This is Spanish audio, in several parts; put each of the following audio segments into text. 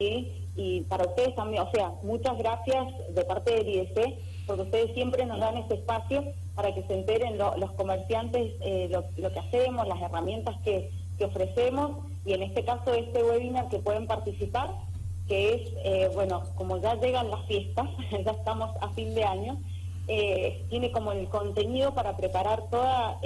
y para ustedes también, o sea, muchas gracias de parte del IDC, porque ustedes siempre nos dan este espacio para que se enteren los comerciantes eh, lo, que hacemos, las herramientas que, ofrecemos, y en este caso este webinar que pueden participar, que es, eh, bueno, como ya llegan las fiestas, ya estamos a fin de año, eh, tiene como el contenido para preparar toda,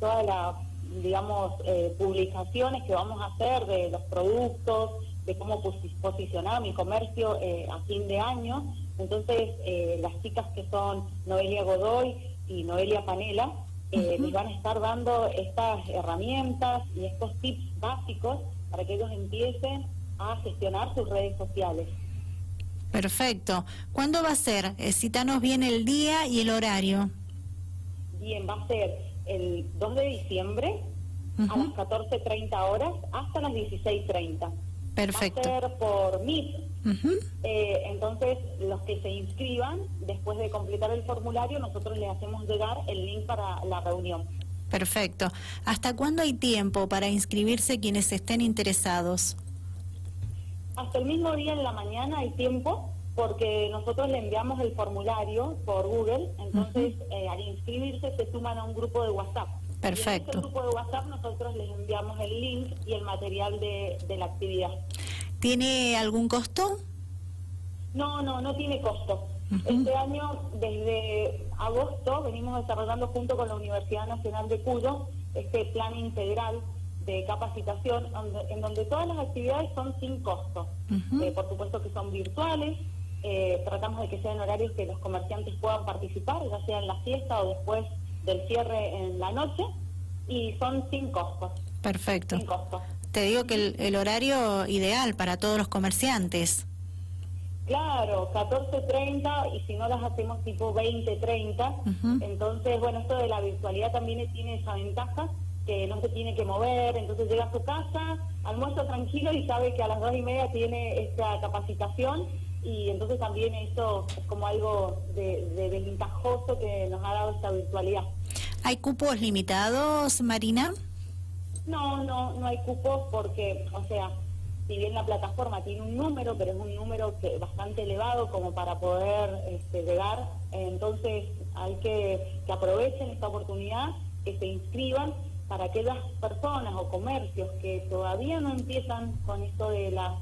toda la, digamos, publicaciones que vamos a hacer de los productos, de cómo posicionar mi comercio eh, a fin de año. Entonces, eh, las chicas que son Noelia Godoy y Noelia Panela eh, les van a estar dando estas herramientas y estos tips básicos para que ellos empiecen a gestionar sus redes sociales. Perfecto. ¿Cuándo va a ser? citanos bien el día y el horario. Bien, va a ser el 2 de diciembre a las 14.30 horas hasta las 16.30. Perfecto. Va a ser por Meet. Eh, entonces, los que se inscriban, después de completar el formulario, nosotros les hacemos llegar el link para la reunión. Perfecto. ¿Hasta cuándo hay tiempo para inscribirse quienes estén interesados? Hasta el mismo día en la mañana hay tiempo porque nosotros le enviamos el formulario por Google, entonces eh, al inscribirse se suman a un grupo de WhatsApp. Perfecto. en este grupo de WhatsApp nosotros les enviamos el link y el material de, la actividad. ¿Tiene algún costo? No, no, no tiene costo. Este año, desde agosto, venimos desarrollando junto con la Universidad Nacional de Cuyo este plan integral de capacitación en donde todas las actividades son sin costo. Eh, por supuesto que son virtuales, eh, tratamos de que sean horarios que los comerciantes puedan participar, ya sea en la fiesta o después del cierre en la noche y son sin costos. Perfecto. Te digo que el, horario ideal para todos los comerciantes. Claro, 14.30 y si no las hacemos tipo 20.30. Entonces, bueno, esto de la virtualidad también tiene esa ventaja que no se tiene que mover, entonces llega a su casa, almuerzo tranquilo y sabe que a las dos y media tiene esta capacitación y entonces también eso es como algo de, de ventajoso que nos ha dado esta virtualidad. ¿Hay cupos limitados, Marina? No, no, no hay cupos porque, o sea, si bien la plataforma tiene un número, pero es un número que bastante elevado como para poder este, llegar, entonces hay que que aprovechen esta oportunidad, que se inscriban para aquellas personas o comercios que todavía no empiezan con esto de las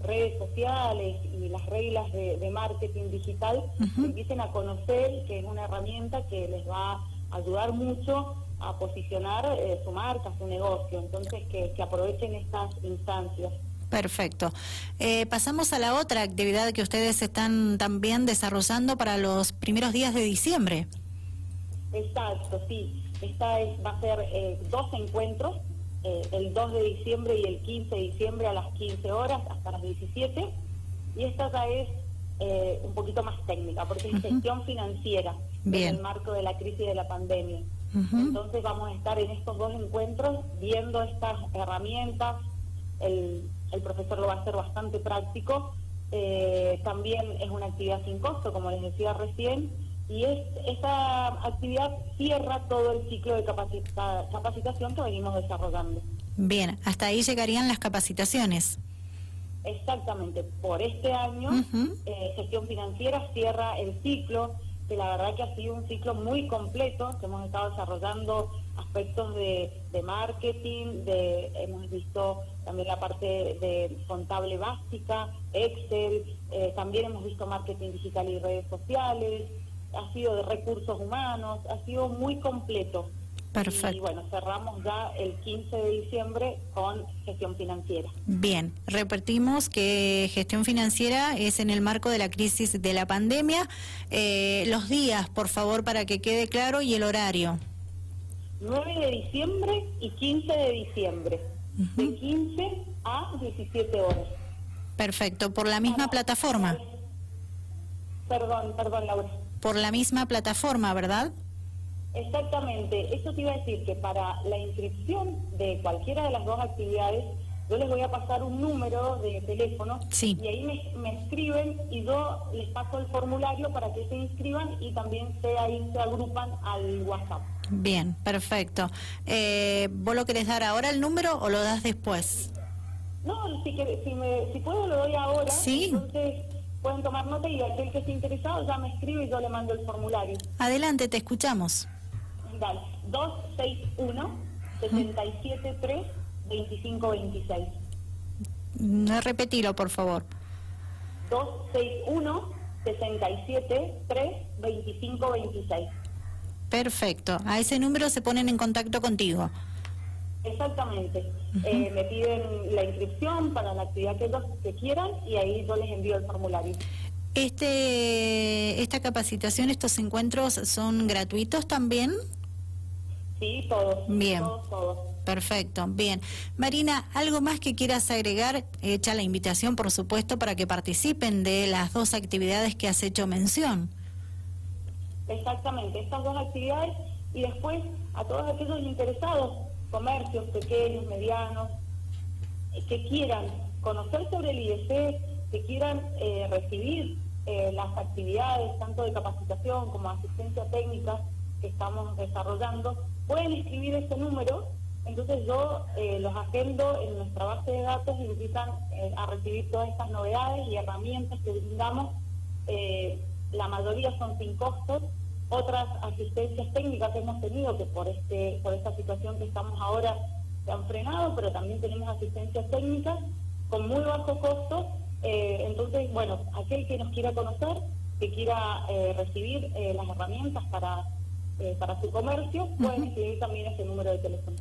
redes sociales y las reglas de, marketing digital, empiecen a conocer que es una herramienta que les va a ayudar mucho a posicionar eh, su marca, su negocio. Entonces, que, aprovechen estas instancias. Perfecto. Eh, pasamos a la otra actividad que ustedes están también desarrollando para los primeros días de diciembre. Exacto, sí. Esta es, va a ser eh, dos encuentros, el 2 de diciembre y el 15 de diciembre a las 15 horas hasta las 17. Y esta ya es eh, un poquito más técnica, porque es gestión financiera en el marco de la crisis de la pandemia. Entonces vamos a estar en estos dos encuentros viendo estas herramientas, el, el profesor lo va a hacer bastante práctico, eh, también es una actividad sin costo, como les decía recién, y es, esa actividad cierra todo el ciclo de capacitación que venimos desarrollando. Bien, hasta ahí llegarían las capacitaciones. Exactamente, por este año eh, gestión financiera cierra el ciclo, que la verdad que ha sido un ciclo muy completo, que hemos estado desarrollando aspectos de, marketing, de, hemos visto también la parte de contable básica, Excel, eh, también hemos visto marketing digital y redes sociales, ha sido de recursos humanos, ha sido muy completo. Perfecto. Y bueno, cerramos ya el 15 de diciembre con gestión financiera. Bien, repetimos que gestión financiera es en el marco de la crisis de la pandemia. Eh, los días, por favor, para que quede claro, y el horario. 9 de diciembre y 15 de diciembre, de 15 a 17 horas. Perfecto, por la misma plataforma. Perdón, perdón, Laura. Por la misma plataforma, ¿verdad? Exactamente, eso te iba a decir que para la inscripción de cualquiera de las dos actividades, yo les voy a pasar un número de teléfono y ahí me, escriben y yo les paso el formulario para que se inscriban y también se, ahí se agrupan al WhatsApp. Bien, perfecto. Eh, ¿Vos lo querés dar ahora el número o lo das después? No, si, que, si, me, si puedo lo doy ahora. Sí. Entonces pueden tomar nota y aquel que esté interesado ya me escribe y yo le mando el formulario. Adelante, te escuchamos. Dale, 261-673-2526. No, repetilo, por favor. 261-673-2526. Perfecto. A ese número se ponen en contacto contigo. Exactamente. Eh, me piden la inscripción para la actividad que ellos que quieran y ahí yo les envío el formulario. Este, esta capacitación, estos encuentros son gratuitos también. Sí, todos. Bien. Todos, todos. Perfecto, bien. Marina, ¿algo más que quieras agregar? Hecha la invitación, por supuesto, para que participen de las dos actividades que has hecho mención. Exactamente, estas dos actividades y después a todos aquellos interesados, comercios pequeños, medianos, que quieran conocer sobre el IDC, que quieran eh, recibir eh, las actividades tanto de capacitación como asistencia técnica que estamos desarrollando, pueden escribir ese número, entonces yo eh, los agendo en nuestra base de datos y invitan eh, a recibir todas estas novedades y herramientas que brindamos. Eh, la mayoría son sin costos, otras asistencias técnicas que hemos tenido que por este por esta situación que estamos ahora se han frenado, pero también tenemos asistencias técnicas con muy bajo costo. Eh, entonces, bueno, aquel que nos quiera conocer, que quiera eh, recibir eh, las herramientas para, eh, para su comercio, pueden escribir también ese número de teléfono.